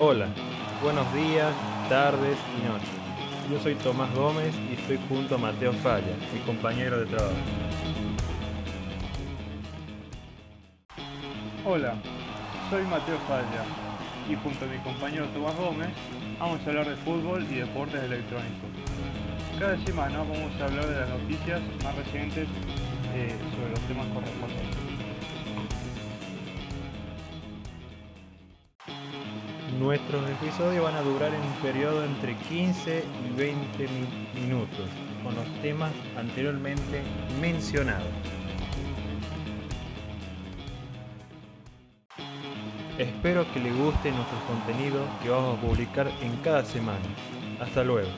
Hola, buenos días, tardes y noches. Yo soy Tomás Gómez y estoy junto a Mateo Falla, mi compañero de trabajo. Hola, soy Mateo Falla y junto a mi compañero Tomás Gómez vamos a hablar de fútbol y deportes electrónicos. Cada semana vamos a hablar de las noticias más recientes eh, sobre los temas correspondientes. Nuestros episodios van a durar en un periodo entre 15 y 20 mi- minutos, con los temas anteriormente mencionados. Espero que les guste nuestro contenido que vamos a publicar en cada semana. Hasta luego.